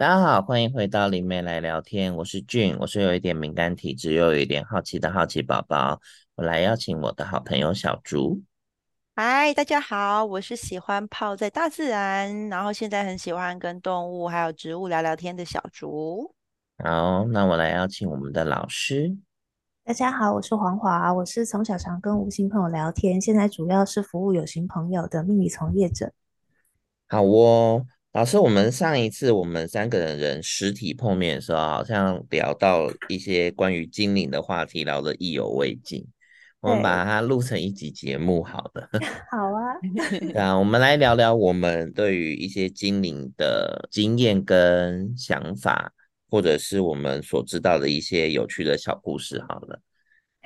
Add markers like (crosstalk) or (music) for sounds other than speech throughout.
大家好，欢迎回到灵媒来聊天。我是俊，我是有一点敏感体质又有一点好奇的好奇宝宝。我来邀请我的好朋友小竹。嗨，大家好，我是喜欢泡在大自然，然后现在很喜欢跟动物还有植物聊聊天的小竹。好，那我来邀请我们的老师。大家好，我是黄华，我是从小常跟无形朋友聊天，现在主要是服务有形朋友的秘密从业者。好哦。老师，我们上一次我们三个人实体碰面的时候，好像聊到一些关于精灵的话题，聊得意犹未尽。我们把它录成一集节目，好的。好啊。对啊，我们来聊聊我们对于一些精灵的经验跟想法，或者是我们所知道的一些有趣的小故事，好了。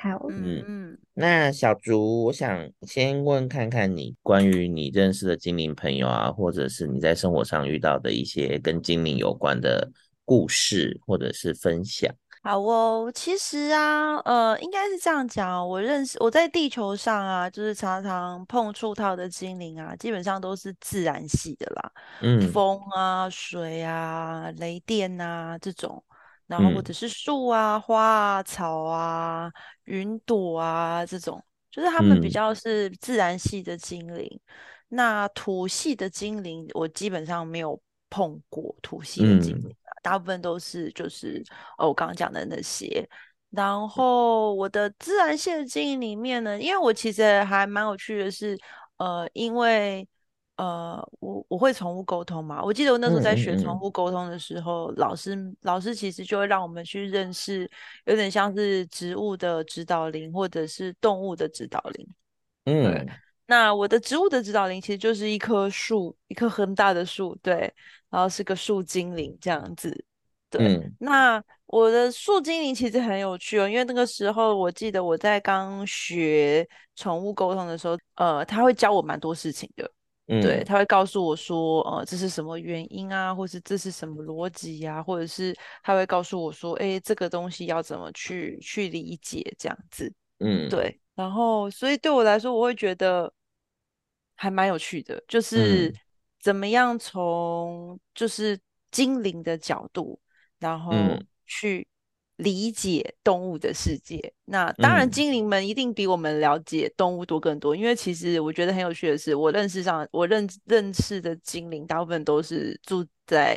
好，嗯嗯，那小竹，我想先问看看你关于你认识的精灵朋友啊，或者是你在生活上遇到的一些跟精灵有关的故事，或者是分享。好哦，其实啊，呃，应该是这样讲，我认识我在地球上啊，就是常常碰触到的精灵啊，基本上都是自然系的啦，嗯，风啊、水啊、雷电啊这种。然后或者是树啊、花啊、草啊、云朵啊这种，就是他们比较是自然系的精灵。嗯、那土系的精灵，我基本上没有碰过土系的精灵，嗯、大部分都是就是哦，我刚刚讲的那些。然后我的自然系的精灵里面呢，因为我其实还蛮有趣的是，呃，因为。呃，我我会宠物沟通嘛？我记得我那时候在学宠物沟通的时候，嗯嗯嗯、老师老师其实就会让我们去认识，有点像是植物的指导灵或者是动物的指导灵。嗯，那我的植物的指导灵其实就是一棵树，一棵很大的树，对，然后是个树精灵这样子。对，嗯、那我的树精灵其实很有趣哦，因为那个时候我记得我在刚学宠物沟通的时候，呃，他会教我蛮多事情的。嗯、对，他会告诉我说，呃，这是什么原因啊，或是这是什么逻辑呀，或者是他会告诉我说，哎，这个东西要怎么去去理解这样子。嗯，对。然后，所以对我来说，我会觉得还蛮有趣的，就是怎么样从就是精灵的角度，然后去。理解动物的世界，那当然精灵们一定比我们了解动物多更多。嗯、因为其实我觉得很有趣的是，我认识上我认认识的精灵，大部分都是住在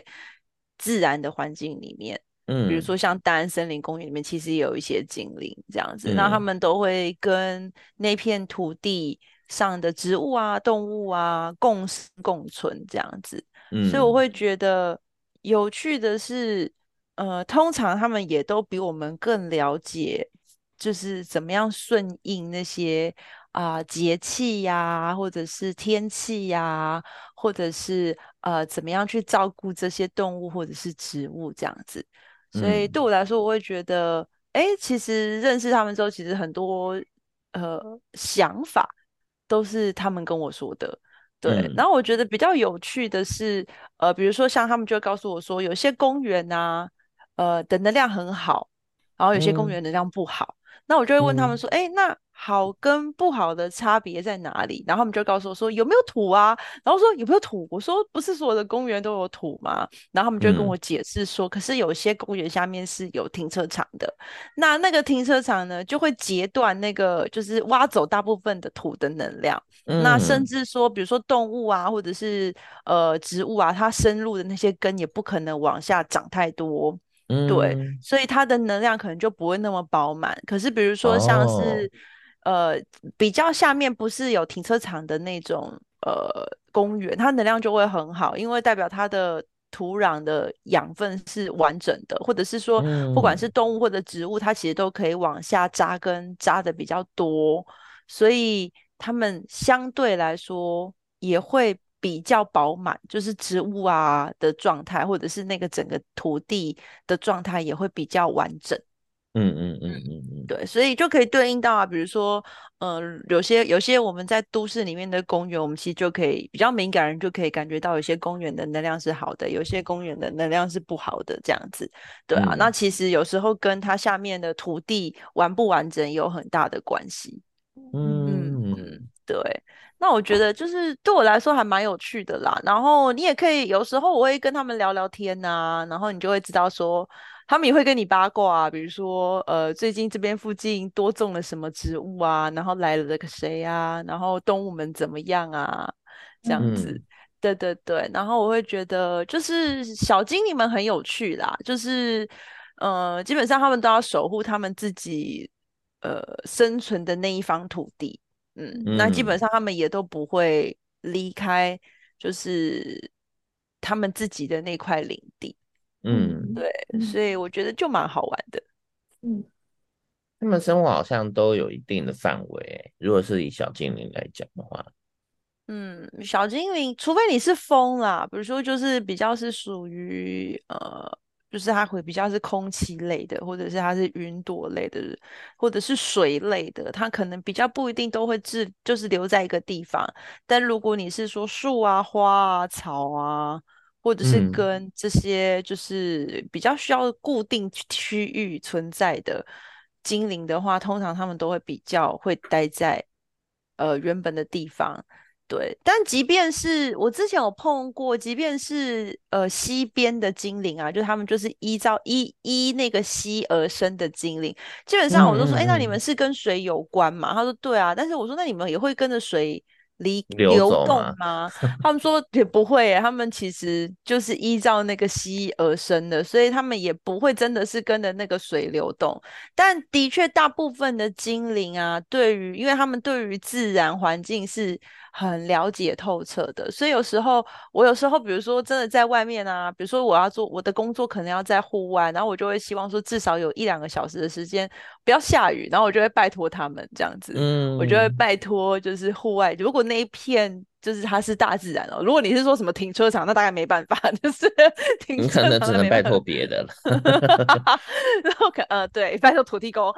自然的环境里面。嗯，比如说像大安森林公园里面，其实也有一些精灵这样子。嗯、那他们都会跟那片土地上的植物啊、动物啊共生共存这样子。嗯，所以我会觉得有趣的是。呃，通常他们也都比我们更了解，就是怎么样顺应那些啊节气呀，或者是天气呀，或者是呃怎么样去照顾这些动物或者是植物这样子。所以对我来说，我会觉得，哎、嗯，其实认识他们之后，其实很多呃想法都是他们跟我说的。对，嗯、然后我觉得比较有趣的是，呃，比如说像他们就会告诉我说，有些公园啊。呃，的能量很好，然后有些公园能量不好，嗯、那我就会问他们说，哎、嗯，那好跟不好的差别在哪里？然后他们就告诉我说，有没有土啊？然后说有没有土？我说不是所有的公园都有土吗？然后他们就跟我解释说，嗯、可是有些公园下面是有停车场的，那那个停车场呢，就会截断那个，就是挖走大部分的土的能量。嗯、那甚至说，比如说动物啊，或者是呃植物啊，它深入的那些根也不可能往下长太多。对，嗯、所以它的能量可能就不会那么饱满。可是，比如说像是、哦、呃比较下面不是有停车场的那种呃公园，它能量就会很好，因为代表它的土壤的养分是完整的，或者是说不管是动物或者植物，它其实都可以往下扎根扎的比较多，所以它们相对来说也会。比较饱满，就是植物啊的状态，或者是那个整个土地的状态也会比较完整。嗯嗯嗯嗯嗯，对，所以就可以对应到啊，比如说，呃，有些有些我们在都市里面的公园，我们其实就可以比较敏感人就可以感觉到，有些公园的能量是好的，有些公园的能量是不好的，这样子。对啊，嗯、那其实有时候跟它下面的土地完不完整有很大的关系。嗯嗯，对。那我觉得就是对我来说还蛮有趣的啦。然后你也可以有时候我会跟他们聊聊天呐、啊，然后你就会知道说他们也会跟你八卦、啊，比如说呃最近这边附近多种了什么植物啊，然后来了个谁啊，然后动物们怎么样啊，这样子。嗯、对对对，然后我会觉得就是小精灵们很有趣啦，就是呃基本上他们都要守护他们自己呃生存的那一方土地。嗯，那基本上他们也都不会离开，就是他们自己的那块领地。嗯，对，所以我觉得就蛮好玩的。嗯，他们生活好像都有一定的范围。如果是以小精灵来讲的话，嗯，小精灵，除非你是风啦，比如说就是比较是属于呃。就是它会比较是空气类的，或者是它是云朵类的，或者是水类的，它可能比较不一定都会自就是留在一个地方。但如果你是说树啊、花啊、草啊，或者是跟这些就是比较需要固定区域存在的精灵的话，通常他们都会比较会待在呃原本的地方。对，但即便是我之前有碰过，即便是呃溪边的精灵啊，就他们就是依照依依那个溪而生的精灵，基本上我都说，哎、嗯嗯嗯，那你们是跟水有关吗？他说对啊，但是我说那你们也会跟着水。离流动吗？(laughs) 他们说也不会，他们其实就是依照那个溪而生的，所以他们也不会真的是跟着那个水流动。但的确，大部分的精灵啊，对于，因为他们对于自然环境是很了解透彻的，所以有时候我有时候，比如说真的在外面啊，比如说我要做我的工作，可能要在户外，然后我就会希望说至少有一两个小时的时间不要下雨，然后我就会拜托他们这样子，嗯，我就会拜托就是户外，如果那一片。就是它是大自然哦。如果你是说什么停车场，那大概没办法，(laughs) 就是停车场你可能只能拜托别的了。(laughs) 然后可呃对，拜托土地公。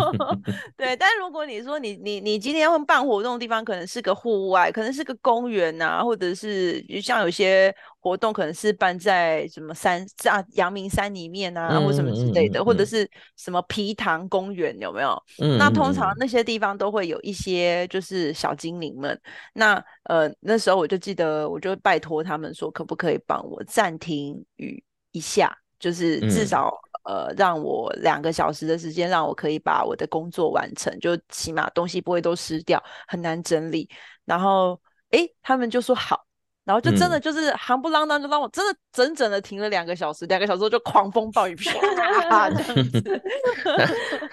(laughs) 对，但如果你说你你你今天要办活动的地方，可能是个户外，可能是个公园啊，或者是像有些。活动可能是办在什么山啊，阳明山里面啊，嗯、或什么之类的，嗯、或者是什么皮塘公园，有没有？嗯、那通常那些地方都会有一些就是小精灵们。那呃那时候我就记得，我就拜托他们说，可不可以帮我暂停雨一下，就是至少、嗯、呃让我两个小时的时间，让我可以把我的工作完成，就起码东西不会都湿掉，很难整理。然后诶，他们就说好。然后就真的就是夯不啷当，就让我真的整整的停了两个小时，两个小时后就狂风暴雨啪 (laughs) 这样子。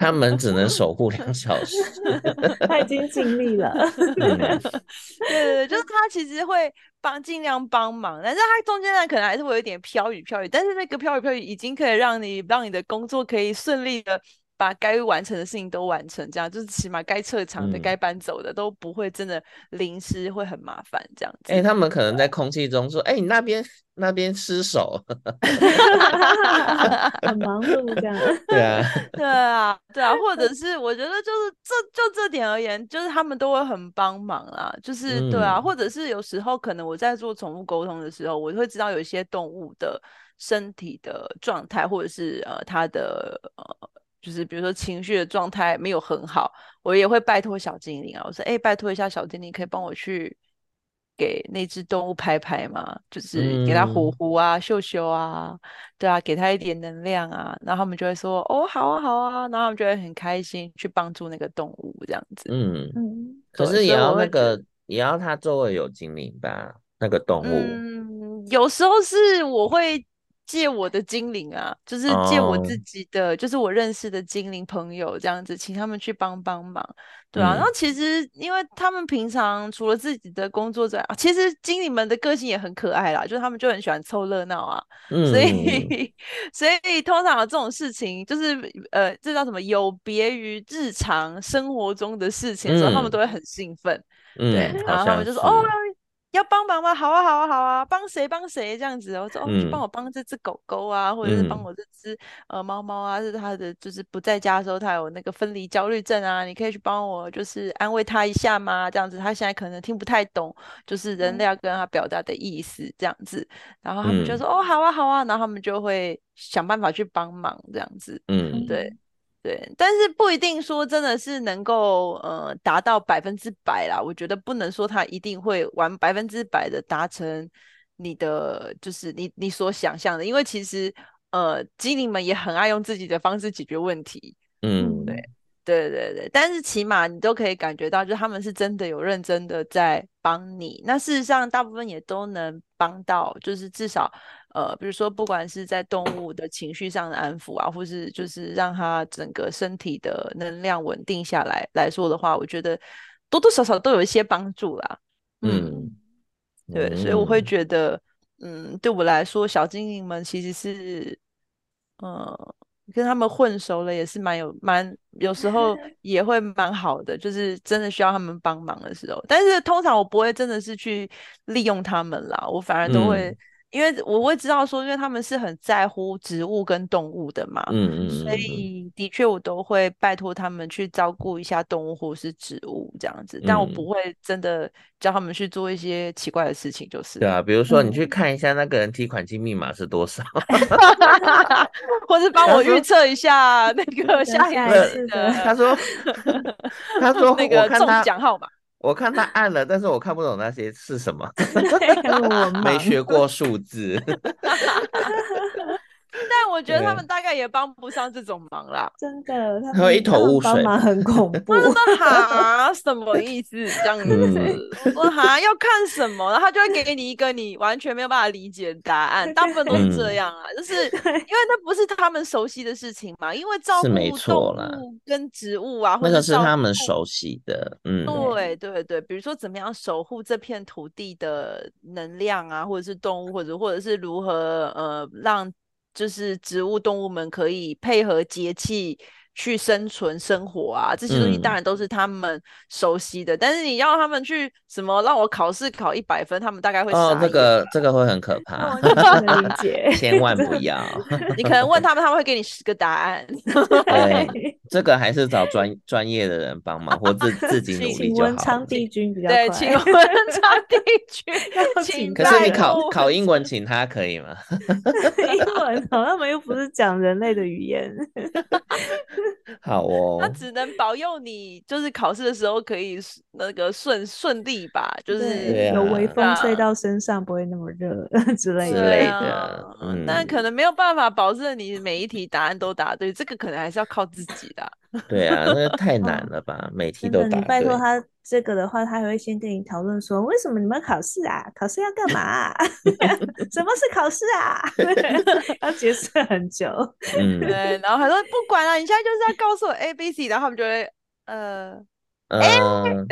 他们只能守护两小时，(laughs) 他已经尽力了。(laughs) 对对对，就是他其实会帮尽量帮忙，但是他中间呢可能还是会有一点飘雨飘雨，但是那个飘雨飘雨已经可以让你让你的工作可以顺利的。把该完成的事情都完成，这样就是起码该撤场的、该、嗯、搬走的都不会真的淋湿，会很麻烦这样子。哎、欸，他们可能在空气中说：“哎、欸，你那边那边失手。”很忙碌这样。(laughs) 对啊，(laughs) 对啊，对啊，或者是我觉得就是这就这点而言，就是他们都会很帮忙啊。就是、嗯、对啊，或者是有时候可能我在做宠物沟通的时候，我会知道有一些动物的身体的状态，或者是呃它的呃。就是比如说情绪的状态没有很好，我也会拜托小精灵啊，我说哎，拜托一下小精灵，可以帮我去给那只动物拍拍吗？就是给它呼呼啊、嗅嗅啊，对啊，给它一点能量啊，然后他们就会说哦，好啊，好啊，然后他们就会很开心去帮助那个动物这样子。嗯嗯，可是也要那个也要它周围有精灵吧，那个动物。嗯，有时候是我会。借我的精灵啊，就是借我自己的，oh. 就是我认识的精灵朋友这样子，请他们去帮帮忙，对啊。嗯、然后其实，因为他们平常除了自己的工作之外，其实精灵们的个性也很可爱啦，就是他们就很喜欢凑热闹啊，嗯、所以 (laughs) 所以通常有这种事情，就是呃，这叫什么？有别于日常生活中的事情的时候，嗯、他们都会很兴奋，嗯、对，然后他们就说哦。要帮忙吗？好啊，好啊，好啊！帮谁帮谁这样子？我说哦，去帮我帮这只狗狗啊，嗯、或者是帮我这只呃猫猫啊，是它的就是不在家的时候，它有那个分离焦虑症啊，你可以去帮我就是安慰它一下吗？这样子，它现在可能听不太懂，就是人类要跟它表达的意思这样子。然后他们就说、嗯、哦，好啊，好啊，然后他们就会想办法去帮忙这样子。嗯，对。对，但是不一定说真的是能够呃达到百分之百啦。我觉得不能说他一定会完百分之百的达成你的就是你你所想象的，因为其实呃精灵们也很爱用自己的方式解决问题。嗯，对。对对对，但是起码你都可以感觉到，就他们是真的有认真的在帮你。那事实上，大部分也都能帮到，就是至少，呃，比如说，不管是在动物的情绪上的安抚啊，或是就是让它整个身体的能量稳定下来来说的话，我觉得多多少少都有一些帮助啦。嗯，嗯对，所以我会觉得，嗯，对我来说，小精灵们其实是，呃。跟他们混熟了也是蛮有蛮，有时候 (laughs) 也会蛮好的，就是真的需要他们帮忙的时候。但是通常我不会真的是去利用他们啦，我反而都会。嗯因为我会知道说，因为他们是很在乎植物跟动物的嘛，嗯嗯，所以的确我都会拜托他们去照顾一下动物或是植物这样子，但我不会真的叫他们去做一些奇怪的事情，就是对啊，比如。说你去看一下那个人提款机密码是多少，(laughs) 或是 (laughs) 帮我预测一下那个下一次的，他说 (laughs) 他说那个中奖号码。我看他按了，但是我看不懂那些是什么，(laughs) (laughs) 没学过数字。(laughs) (laughs) 但我觉得他们大概也帮不上这种忙啦，(laughs) 真的，他们一头雾水，忙很恐怖。他 (laughs) 说哈什么意思？这样子，嗯、我哈要看什么？然后他就会给你一个你完全没有办法理解的答案。大部分都是这样啊，嗯、就是因为那不是他们熟悉的事情嘛。因为照顾动物跟植物啊，或者是他们熟悉的。嗯，对对对，比如说怎么样守护这片土地的能量啊，或者是动物，或者或者是如何呃让。就是植物、动物们可以配合节气去生存、生活啊，这些东西当然都是他们熟悉的。嗯、但是你要他们去什么让我考试考一百分，他们大概会哦，这个这个会很可怕，理 (laughs) 解，千万不要。(laughs) 你可能问他们，他们会给你十个答案。(laughs) 对，这个还是找专专业的人帮忙，或自自己努力就好。请文昌帝君比较对，请文昌帝君。可是你考考英文，请他可以吗？(laughs) 英文好，他们又不是讲人类的语言。(laughs) 好哦，(laughs) 他只能保佑你，就是考试的时候可以那个顺顺利吧，就是有微风吹到身上不会那么热之类的。之类的，嗯，但可能没有办法保证你每一题答案都答对，这个可能还是要靠自己的。对啊，那太 (laughs) 难了吧，每题都答。你拜托他这个的话，他还会先跟你讨论说，为什么你们考试啊？考试要干嘛？(laughs) 什么是考试啊？(laughs) 要解释很久。嗯，对，然后他说不管了，啊，你现在就是要告诉我 A、B、C，然后他们就会呃。嗯，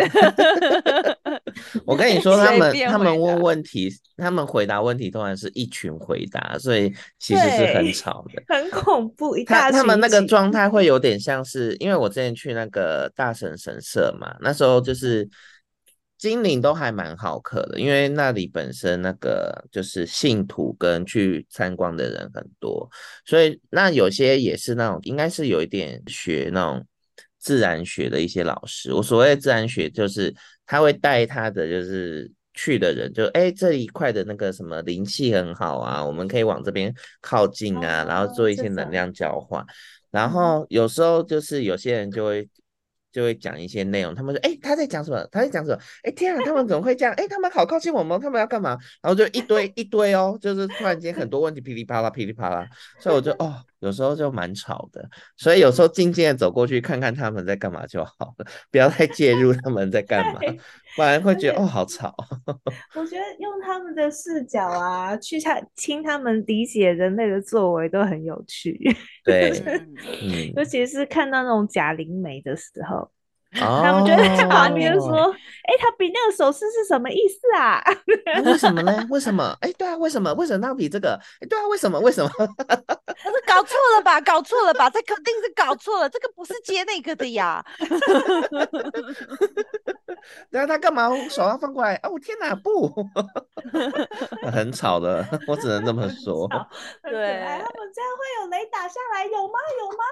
我跟你说，(laughs) 他们他们问问题，他们回答问题，通常是一群回答，所以其实是很吵的，很恐怖。一大他他们那个状态会 (laughs) 有点像是，因为我之前去那个大神神社嘛，那时候就是精灵都还蛮好客的，因为那里本身那个就是信徒跟去参观的人很多，所以那有些也是那种，应该是有一点学那种。自然学的一些老师，我所谓的自然学就是他会带他的就是去的人就，就哎这一块的那个什么灵气很好啊，我们可以往这边靠近啊，然后做一些能量交换，然后有时候就是有些人就会。就会讲一些内容，他们说：“哎，他在讲什么？他在讲什么？哎，天啊，他们怎么会这样？哎，他们好靠近我们，他们要干嘛？然后就一堆一堆哦，就是突然间很多问题噼里啪啦噼里啪啦，所以我就哦，有时候就蛮吵的，所以有时候静静的走过去看看他们在干嘛就好了，(laughs) 不要太介入他们在干嘛，不然会觉得哦好吵。我觉得用他们的视角啊，去听听他们理解人类的作为都很有趣。对，(laughs) 嗯，尤其是看到那种假灵媒的时候。(laughs) 他们就在旁边说：“哎、欸，他比那个手势是什么意思啊？(laughs) 为什么呢？为什么？哎、欸，对啊，为什么？为什么他比这个？哎、欸，对啊，为什么？为什么？他说搞错了吧？搞错了吧？这肯定是搞错了，这个不是接那个的呀。(laughs) 然后他干嘛手要放过来？哦，天哪，不，很吵的，我只能这么说。对，他们这样会有雷打下来，有吗？有吗？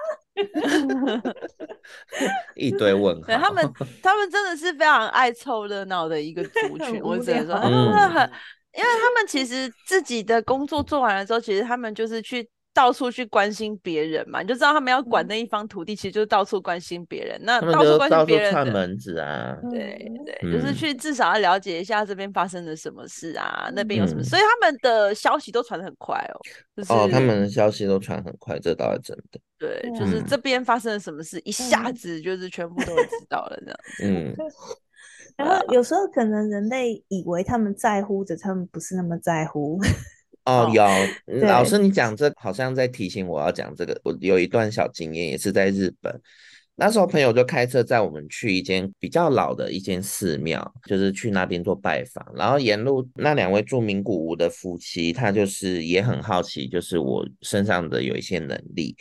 (laughs) 一堆问号。对，他们，(laughs) 他们真的是非常爱凑热闹的一个族群。我只能说，他们很，因为他们其实自己的工作做完了之后，其实他们就是去到处去关心别人嘛，你就知道他们要管那一方土地，其实就是到处关心别人。那到处关心别人，串门子啊，对对，嗯、就是去至少要了解一下这边发生了什么事啊，嗯、那边有什么，所以他们的消息都传得很快哦。就是、哦，他们的消息都传很快，这倒是真的。对，就是这边发生了什么事，嗯、一下子就是全部都会知道了这样。嗯。然后有时候可能人类以为他们在乎着，他们不是那么在乎。哦，有老师，你讲这好像在提醒我要讲这个。我有一段小经验，也是在日本。那时候朋友就开车载我们去一间比较老的一间寺庙，就是去那边做拜访。然后沿路那两位住名古屋的夫妻，他就是也很好奇，就是我身上的有一些能力。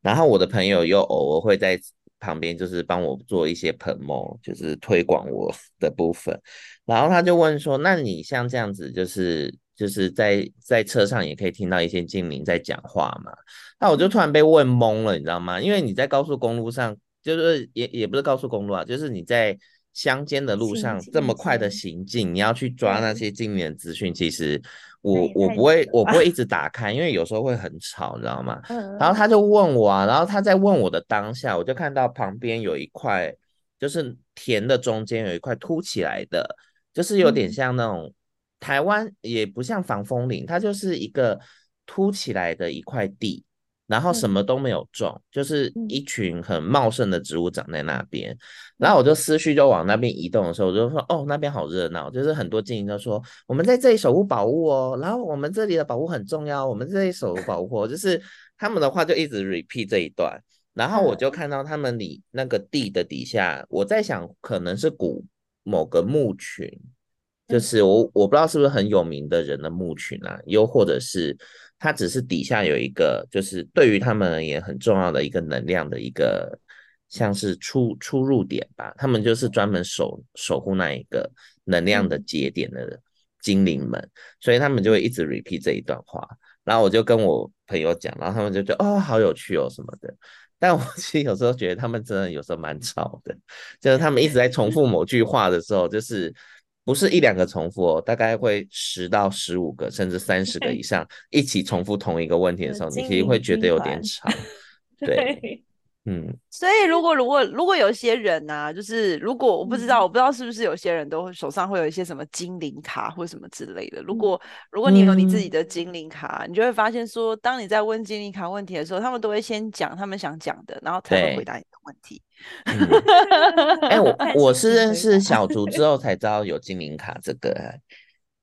然后我的朋友又偶尔会在旁边，就是帮我做一些 promo，就是推广我的部分。然后他就问说：“那你像这样子，就是？”就是在在车上也可以听到一些精灵在讲话嘛，那我就突然被问懵了，你知道吗？因为你在高速公路上，就是也也不是高速公路啊，就是你在乡间的路上这么快的行进，你要去抓那些精灵的资讯，其实我我不会我不会一直打开，因为有时候会很吵，你知道吗？然后他就问我啊，然后他在问我的当下，我就看到旁边有一块，就是田的中间有一块凸起来的，就是有点像那种。台湾也不像防风林，它就是一个凸起来的一块地，然后什么都没有种，嗯、就是一群很茂盛的植物长在那边。嗯、然后我就思绪就往那边移动的时候，我就说：“哦，那边好热闹。”就是很多精灵都说：“我们在这里守护宝物哦。”然后我们这里的宝物很重要，我们这里守护宝物哦。就是他们的话就一直 repeat 这一段，然后我就看到他们里那个地的底下，我在想可能是古某个墓群。就是我我不知道是不是很有名的人的墓群啊，又或者是他只是底下有一个，就是对于他们而言很重要的一个能量的一个，像是出出入点吧。他们就是专门守守护那一个能量的节点的精灵们，所以他们就会一直 repeat 这一段话。然后我就跟我朋友讲，然后他们就觉得哦，好有趣哦什么的。但我 (laughs) 其实有时候觉得他们真的有时候蛮吵的，就是他们一直在重复某句话的时候，就是。不是一两个重复哦，大概会十到十五个，甚至三十个 (laughs) 以上一起重复同一个问题的时候，你其实会觉得有点吵。(laughs) 对。嗯，所以如果如果如果有些人呢、啊，就是如果我不知道，我不知道是不是有些人都手上会有一些什么精灵卡或什么之类的。如果如果你有你自己的精灵卡，嗯、你就会发现说，当你在问精灵卡问题的时候，他们都会先讲他们想讲的，然后才会回答你的问题。哎、(laughs) 嗯欸，我我是认识小竹之后才知道有精灵卡这个。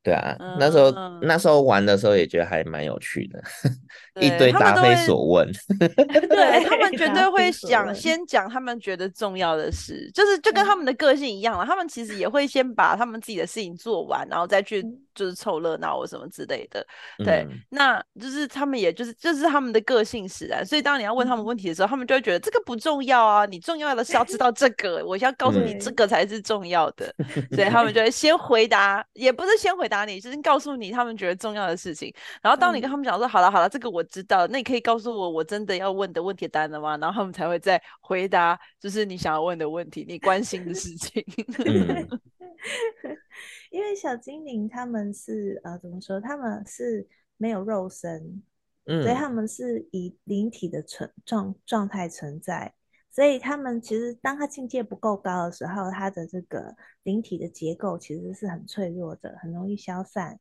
对啊，嗯、那时候那时候玩的时候也觉得还蛮有趣的，(laughs) 一堆答非所问。(laughs) 对，他们绝对会讲先讲他们觉得重要的事，就是就跟他们的个性一样了。嗯、他们其实也会先把他们自己的事情做完，然后再去。就是凑热闹或什么之类的，对，嗯、那就是他们也就是就是他们的个性使然，所以当你要问他们问题的时候，嗯、他们就会觉得这个不重要啊，你重要的是要知道这个，我要告诉你这个才是重要的，嗯、所以他们就会先回答，也不是先回答你，就是告诉你他们觉得重要的事情。然后当你跟他们讲说、嗯、好了好了，这个我知道，那你可以告诉我我真的要问的问题单了吗？然后他们才会再回答，就是你想要问的问题，你关心的事情。嗯 (laughs) 因为小精灵他们是呃怎么说？他们是没有肉身，嗯，所以他们是以灵体的存状状态存在。所以他们其实当他境界不够高的时候，他的这个灵体的结构其实是很脆弱的，很容易消散。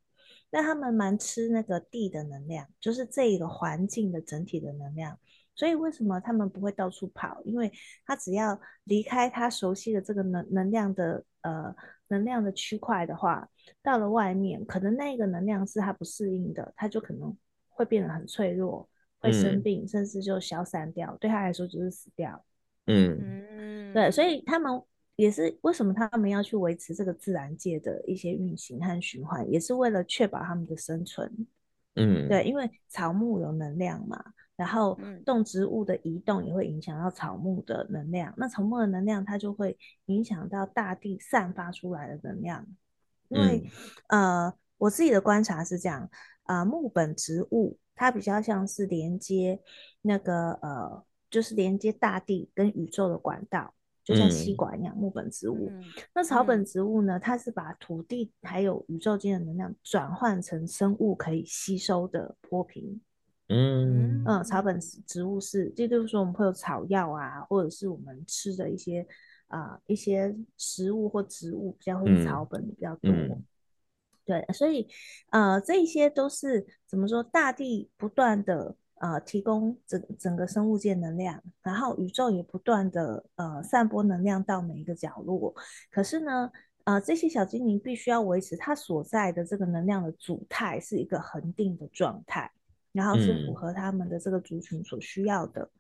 那他们蛮吃那个地的能量，就是这一个环境的整体的能量。所以为什么他们不会到处跑？因为他只要离开他熟悉的这个能能量的呃。能量的区块的话，到了外面，可能那个能量是他不适应的，他就可能会变得很脆弱，会生病，嗯、甚至就消散掉。对他来说就是死掉。嗯嗯，对，所以他们也是为什么他们要去维持这个自然界的一些运行和循环，也是为了确保他们的生存。嗯，对，因为草木有能量嘛。然后动植物的移动也会影响到草木的能量，那草木的能量它就会影响到大地散发出来的能量。因为、嗯、呃，我自己的观察是这样，呃，木本植物它比较像是连接那个呃，就是连接大地跟宇宙的管道，就像吸管一样。嗯、木本植物，嗯、那草本植物呢，它是把土地还有宇宙间的能量转换成生物可以吸收的波频。嗯嗯，草本植物是，这就是说我们会有草药啊，或者是我们吃的一些啊、呃、一些食物或植物比较会是草本比较多。嗯嗯对，所以，呃，这些都是怎么说？大地不断的呃提供整整个生物界能量，然后宇宙也不断的呃散播能量到每一个角落。可是呢，呃，这些小精灵必须要维持它所在的这个能量的主态是一个恒定的状态，然后是符合他们的这个族群所需要的，嗯、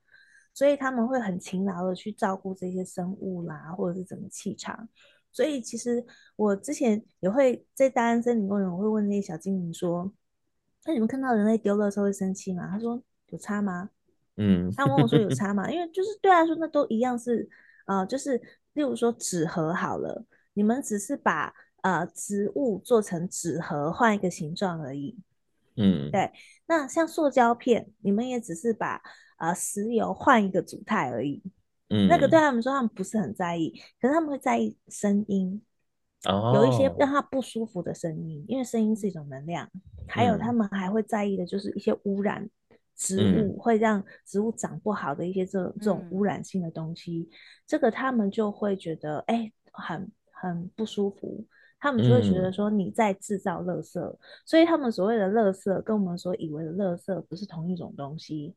所以他们会很勤劳的去照顾这些生物啦，或者是整个气场。所以其实我之前也会在大安森林公园，我会问那些小精灵说：“那你们看到人类丢的时候会生气吗？”他说：“有差吗？”嗯，他问我说：“有差吗？”因为就是对他说，那都一样是呃，就是例如说纸盒好了，你们只是把呃植物做成纸盒，换一个形状而已。嗯，对。那像塑胶片，你们也只是把呃石油换一个组态而已。嗯，那个对他们说，他们不是很在意，可是他们会在意声音，哦，有一些让他不舒服的声音，因为声音是一种能量。还有他们还会在意的就是一些污染，植物会让植物长不好的一些这种这种污染性的东西，这个他们就会觉得哎，很很不舒服，他们就会觉得说你在制造垃圾，所以他们所谓的垃圾跟我们所以为的垃圾不是同一种东西。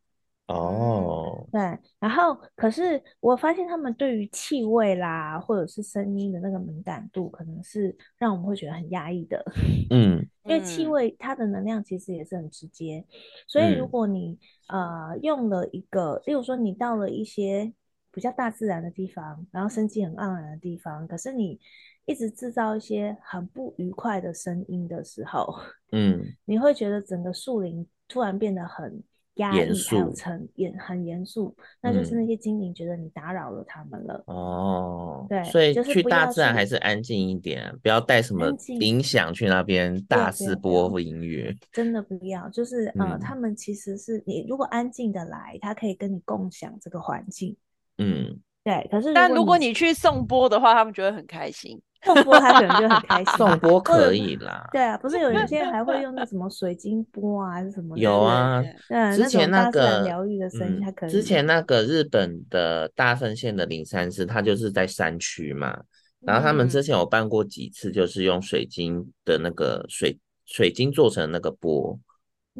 哦、嗯，对，然后可是我发现他们对于气味啦，或者是声音的那个敏感度，可能是让我们会觉得很压抑的。嗯，因为气味它的能量其实也是很直接，所以如果你、嗯、呃用了一个，例如说你到了一些比较大自然的地方，然后生机很盎然的地方，可是你一直制造一些很不愉快的声音的时候，(laughs) 嗯，你会觉得整个树林突然变得很。压抑还有沉严很严肃，那就是那些精灵觉得你打扰了他们了。哦，对，所以去大自然还是安静一点，不要带什么音响去那边大肆播音乐。真的不要，就是呃，他们其实是你如果安静的来，他可以跟你共享这个环境。嗯，对。可是，但如果你去送播的话，他们觉得很开心。颂钵他可能就很开心，颂钵可以啦。对啊，不是有人现在还会用那什么水晶波啊，还是什么？(laughs) 有啊，对，之前那个疗愈的声音，它可以。之前那个日本的大分县的灵山寺，它就是在山区嘛，然后他们之前有办过几次，就是用水晶的那个水水晶做成那个波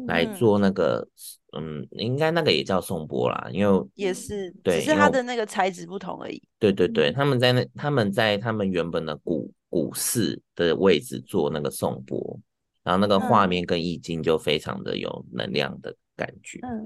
来做那个。嗯，应该那个也叫颂钵啦，因为也是，对，只是它的那个材质不同而已。对对对，他们在那他们在他们原本的古古寺的位置做那个颂钵，然后那个画面跟意境就非常的有能量的感觉。嗯，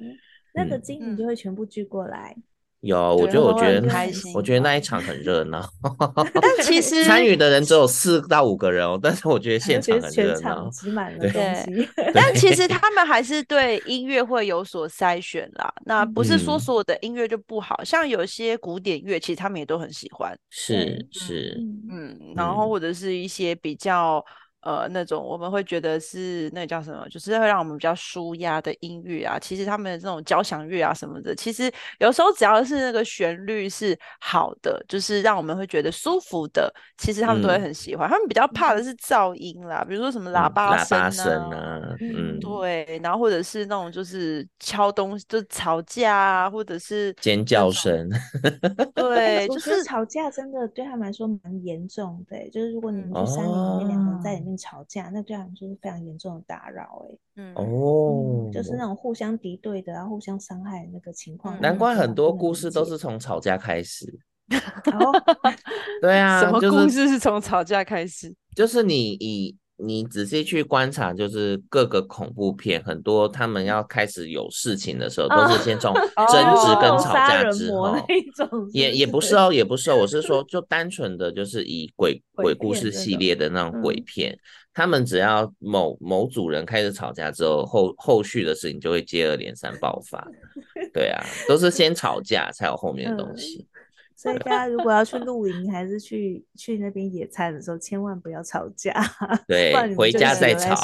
那个经你就会全部聚过来。有，我觉得，我觉得，我觉得那一场很热闹。(laughs) 但其 (laughs) 实参与的人只有四到五个人哦，但是我觉得现 (laughs) 场很热闹，挤满了东西。但其实他们还是对音乐会有所筛选啦。那不是说所有的音乐就不好，像有些古典乐，其实他们也都很喜欢。是是，嗯，然后或者是一些比较。呃，那种我们会觉得是那个叫什么，就是会让我们比较舒压的音乐啊。其实他们的这种交响乐啊什么的，其实有时候只要是那个旋律是好的，就是让我们会觉得舒服的，其实他们都会很喜欢。嗯、他们比较怕的是噪音啦，比如说什么喇叭声啊，嗯、喇叭声啊，嗯，对，然后或者是那种就是敲东西，就是吵架啊，或者是尖叫声。(laughs) 对，就是吵架真的对他们来说蛮严重的，就是如果你们去山里里面两个人在里面。吵架，那对他们就是非常严重的打扰，哎，嗯哦，就是那种互相敌对的，然后互相伤害的那个情况。难怪很多故事都是从吵架开始。哦，(laughs) 对啊，(laughs) 什么故事是从吵架开始？就是你以。你仔细去观察，就是各个恐怖片，很多他们要开始有事情的时候，都是先从争执跟吵架之后，也也不是哦，也不是哦，我是 (laughs) 说，就单纯的就是以鬼鬼故事系列的那种鬼片，他们只要某某组人开始吵架之后，后后续的事情就会接二连三爆发。对啊，都是先吵架才有后面的东西。所以大家如果要去露营，还是去去那边野餐的时候，千万不要吵架。对，回家再吵。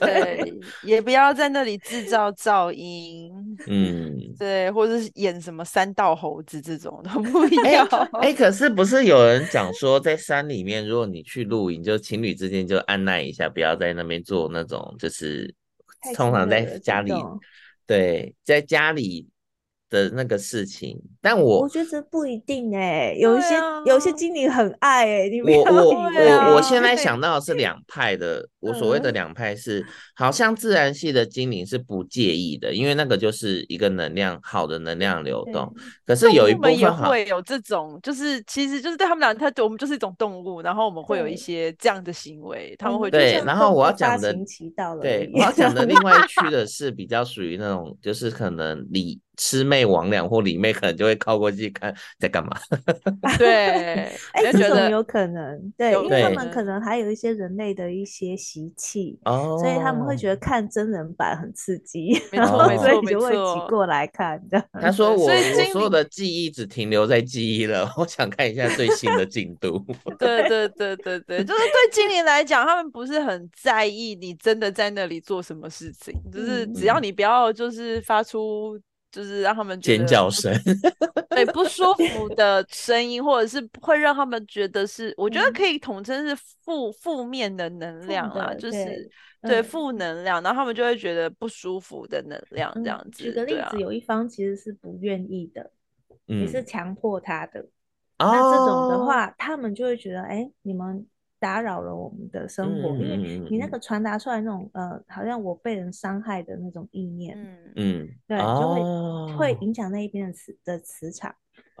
对，也不要在那里制造噪音。嗯，对，或者是演什么三道猴子这种都 (laughs) 不要。哎、欸欸，可是不是有人讲说，在山里面，如果你去露营，就情侣之间就按耐一下，不要在那边做那种，就是通常在家里。对，在家里。的那个事情，但我我觉得不一定哎、欸，有一些、啊、有一些精灵很爱哎、欸，你我我我我现在想到的是两派的，我所谓的两派是，好像自然系的精灵是不介意的，因为那个就是一个能量好的能量流动。可是有一部分也会有这种，就是其实就是对他们俩，他我们就是一种动物，然后我们会有一些这样的行为，他们会对。然后我要讲的，对，我要讲的另外一区的 (laughs) 是比较属于那种，就是可能理。魑魅魍魉或灵魅可能就会靠过去看在干嘛。(laughs) 对，哎、欸，这种有可能，对，因为他们可能还有一些人类的一些习气，哦，所以他们会觉得看真人版很刺激，然后，所以就会挤过来看。他说我：“我我所有的记忆只停留在记忆了，我想看一下最新的进度。(laughs) ”对对对对对，就是对精灵来讲，他们不是很在意你真的在那里做什么事情，就是只要你不要就是发出。就是让他们尖叫声，对不舒 (laughs) 服的声音，或者是会让他们觉得是，我觉得可以统称是负负面的能量啦，就是对负能量，然后他们就会觉得不舒服的能量这样子。举个例子，有一方其实是不愿意的，你是强迫他的，那这种的话，他们就会觉得，哎，你们。打扰了我们的生活，嗯、因为你那个传达出来那种呃，好像我被人伤害的那种意念，嗯，对，哦、就会会影响那一边的磁的磁场，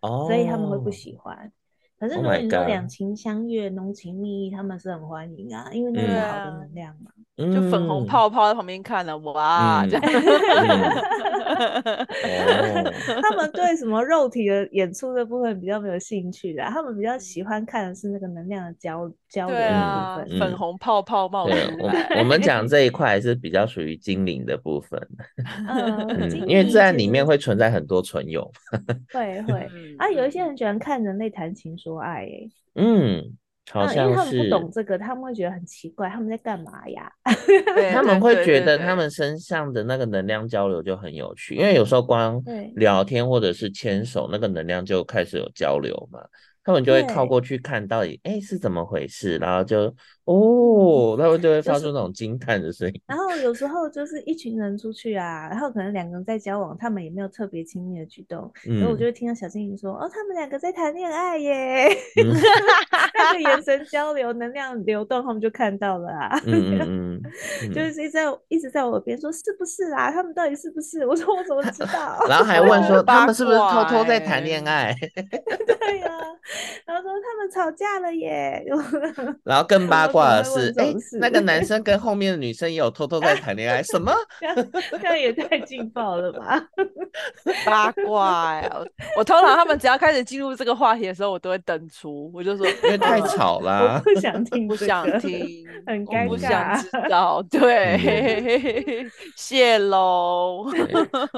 哦，所以他们会不喜欢。可是如果你说两情相悦、浓、oh、情蜜意，他们是很欢迎啊，因为那是好的能量嘛。嗯、就粉红泡泡在旁边看了，哇，嗯、这样。(laughs) 他们对什么肉体的演出的部分比较没有兴趣的，他们比较喜欢看的是那个能量的交交流部分。啊嗯、粉红泡泡冒出来。我我们讲 (laughs) 这一块是比较属于精灵的部分，(laughs) 因为自然里面会存在很多存有。会会啊，有一些人喜欢看人类谈情说爱、欸，嗯，好像是、嗯、因为他们不懂这个，他们会觉得很奇怪，他们在干嘛呀？(laughs) 他们会觉得他们身上的那个能量交流就很有趣，因为有时候光聊天或者是牵手，那个能量就开始有交流嘛。他们就会靠过去看到底，哎，是怎么回事？然后就哦，他们 (laughs) 就会发出那种惊叹的声音。然后有时候就是一群人出去啊，然后可能两个人在交往，他们也没有特别亲密的举动，然后我就会听到小精灵说：“哦，他们两个在谈恋爱耶。(laughs) ”那个眼神交流、能量流动，他们就看到了啊。(laughs) 嗯就是一直在一直在我耳边说：“是不是啊？他们到底是不是？”我说：“我怎么知道？”然后还问说：“他们是不是偷偷在谈恋爱？”对呀。然后说他们吵架了耶，然后更八卦的是，哎，那个男生跟后面的女生也有偷偷在谈恋爱，什么？(laughs) 这样也太劲爆了吧！(laughs) 八卦呀！我通常他们只要开始进入这个话题的时候，我都会登出，我就说，因为太吵啦，不想听，不想听，很尴尬，不想知道。对，(laughs) 谢喽。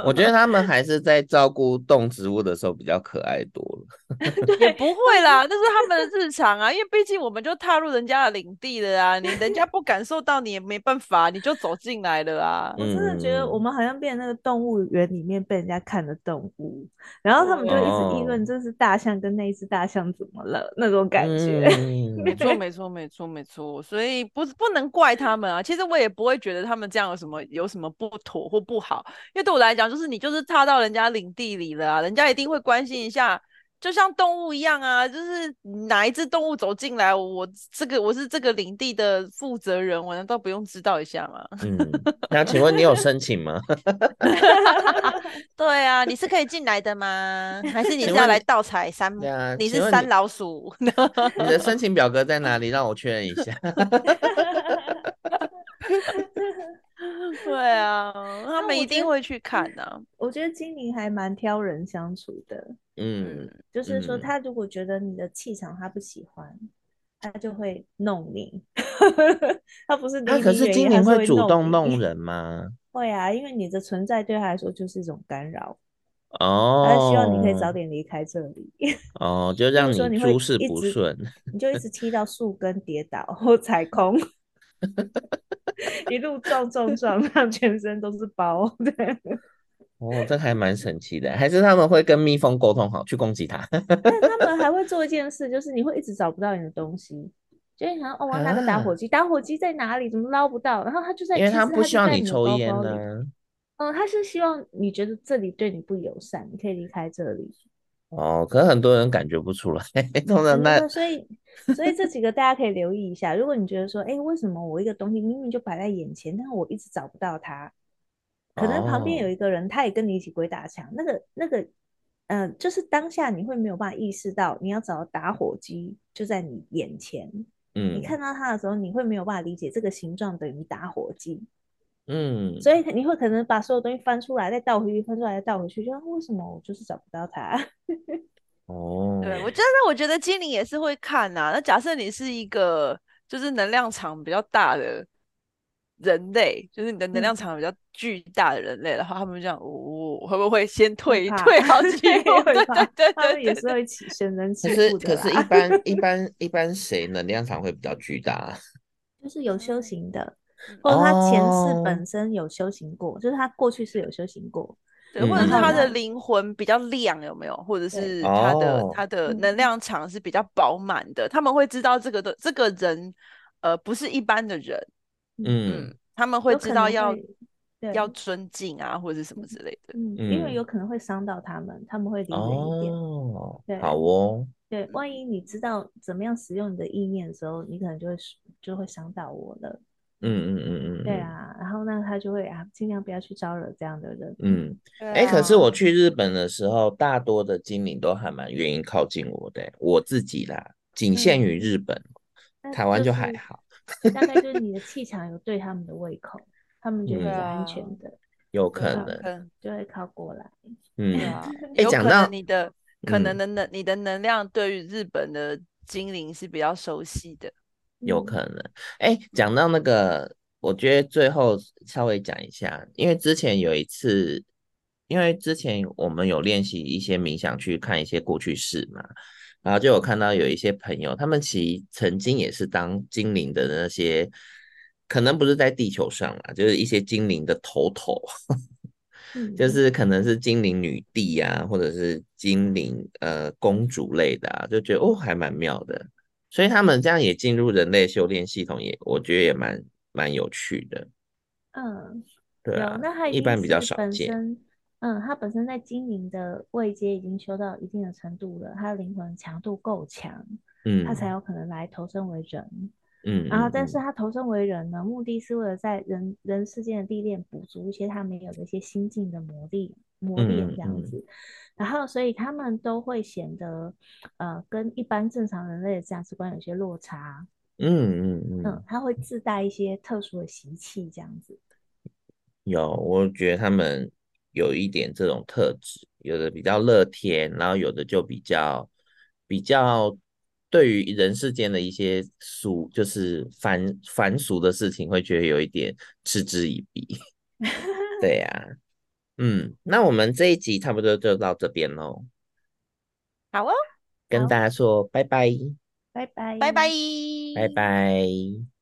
我觉得他们还是在照顾动植物的时候比较可爱多了，也不。会啦，那是他们的日常啊，因为毕竟我们就踏入人家的领地了啊，你人家不感受到，你也没办法，你就走进来了啊。我真的觉得我们好像变成那个动物园里面被人家看的动物，然后他们就一直议论这只大象跟那只大象怎么了那种感觉。(laughs) 没错，没错，没错，没错。所以不不能怪他们啊。其实我也不会觉得他们这样有什么有什么不妥或不好，因为对我来讲，就是你就是踏到人家领地里了啊，人家一定会关心一下。就像动物一样啊，就是哪一只动物走进来，我这个我是这个领地的负责人，我难道不用知道一下吗？嗯，(laughs) 那请问你有申请吗？(laughs) 对啊，你是可以进来的吗？还是你是要来盗采山？你，你是山老鼠？(laughs) 你的申请表格在哪里？让我确认一下。(laughs) 对啊，他们一定会去看的、啊。我觉得精灵还蛮挑人相处的，嗯，就是说他如果觉得你的气场他不喜欢，嗯、他就会弄你。(laughs) 他不是，那可是精灵会主动弄人吗？(laughs) 会啊，因为你的存在对他来说就是一种干扰。哦，他希望你可以早点离开这里。哦，就让你诸事不顺，你就一直踢到树根跌倒或踩空。(laughs) 一路撞撞撞，(laughs) 让全身都是包。(laughs) 对，哦，这还蛮神奇的。还是他们会跟蜜蜂沟通好，去攻击它？但他们还会做一件事，就是你会一直找不到你的东西，就你想哦，我拿个打火机，啊、打火机在哪里？怎么捞不到？然后他就在，因为他不需要你抽烟呢、啊。嗯，他是希望你觉得这里对你不友善，你可以离开这里。(laughs) 哦，可能很多人感觉不出来，(laughs) 通常那所以所以这几个大家可以留意一下。如果你觉得说，哎，为什么我一个东西明明就摆在眼前，但是我一直找不到它？可能旁边有一个人，他也跟你一起鬼打墙。那个那个，呃，就是当下你会没有办法意识到，你要找打火机就在你眼前。嗯，你看到它的时候，你会没有办法理解这个形状等于打火机。嗯，所以你会可能把所有东西翻出来，再倒回去，翻出来再倒回去，就为什么我就是找不到他？(laughs) 哦，对，我真的我觉得精灵也是会看呐、啊。那假设你是一个就是能量场比较大的人类，就是你的能量场比较巨大的人类的话，嗯、他们这样，哦，会不会先退一退好几步？(laughs) 对对对对，他们也是会起身 (laughs) 能起步的。可是可是，一般一般一般谁能量场会比较巨大？就是有修行的。或者他前世本身有修行过，哦、就是他过去是有修行过，对，或者是他的灵魂比较亮，有没有？或者是他的、哦、他的能量场是比较饱满的，嗯、他们会知道这个的这个人，呃，不是一般的人，嗯，嗯。他们会知道要要。尊敬啊，或者是什么之类的，嗯，因为。有可能会伤到他们，他们会离远一点，哦，对，好哦，对，万一你知道怎么样使用你的意念的时候，你可能就会就会伤到我了。嗯嗯嗯嗯，对啊，然后呢，他就会啊，尽量不要去招惹这样的人。嗯，哎、啊，可是我去日本的时候，大多的精灵都还蛮愿意靠近我的，我自己啦，仅限于日本，嗯、台湾就还好。就是、大概就是你的 (laughs) 气场有对他们的胃口，他们觉得是安全的，嗯、有可能就会靠过来。嗯，哎，讲到你的可能的能，嗯、你的能量对于日本的精灵是比较熟悉的。有可能，哎、欸，讲到那个，我觉得最后稍微讲一下，因为之前有一次，因为之前我们有练习一些冥想，去看一些过去式嘛，然后就有看到有一些朋友，他们其实曾经也是当精灵的那些，可能不是在地球上啦，就是一些精灵的头头，就是可能是精灵女帝啊，或者是精灵呃公主类的啊，就觉得哦，还蛮妙的。所以他们这样也进入人类修炼系统也，也我觉得也蛮蛮有趣的。嗯，对啊，那他一般比较少见。嗯，他本身在精灵的位阶已经修到一定的程度了，他的灵魂强度够强，嗯，他才有可能来投身为人。嗯，然后但是他投身为人呢，目的是为了在人人世间的历练补足一些他没有的一些心境的磨砺磨练这样子。嗯嗯然后，所以他们都会显得，呃，跟一般正常人类的价值观有些落差。嗯嗯嗯，嗯，他会自带一些特殊的习气，这样子。有，我觉得他们有一点这种特质，有的比较乐天，然后有的就比较比较对于人世间的一些俗，就是凡凡俗的事情，会觉得有一点嗤之以鼻。(laughs) (laughs) 对呀、啊。嗯，那我们这一集差不多就到这边喽。好哦，跟大家说拜拜，拜拜，拜拜，拜拜。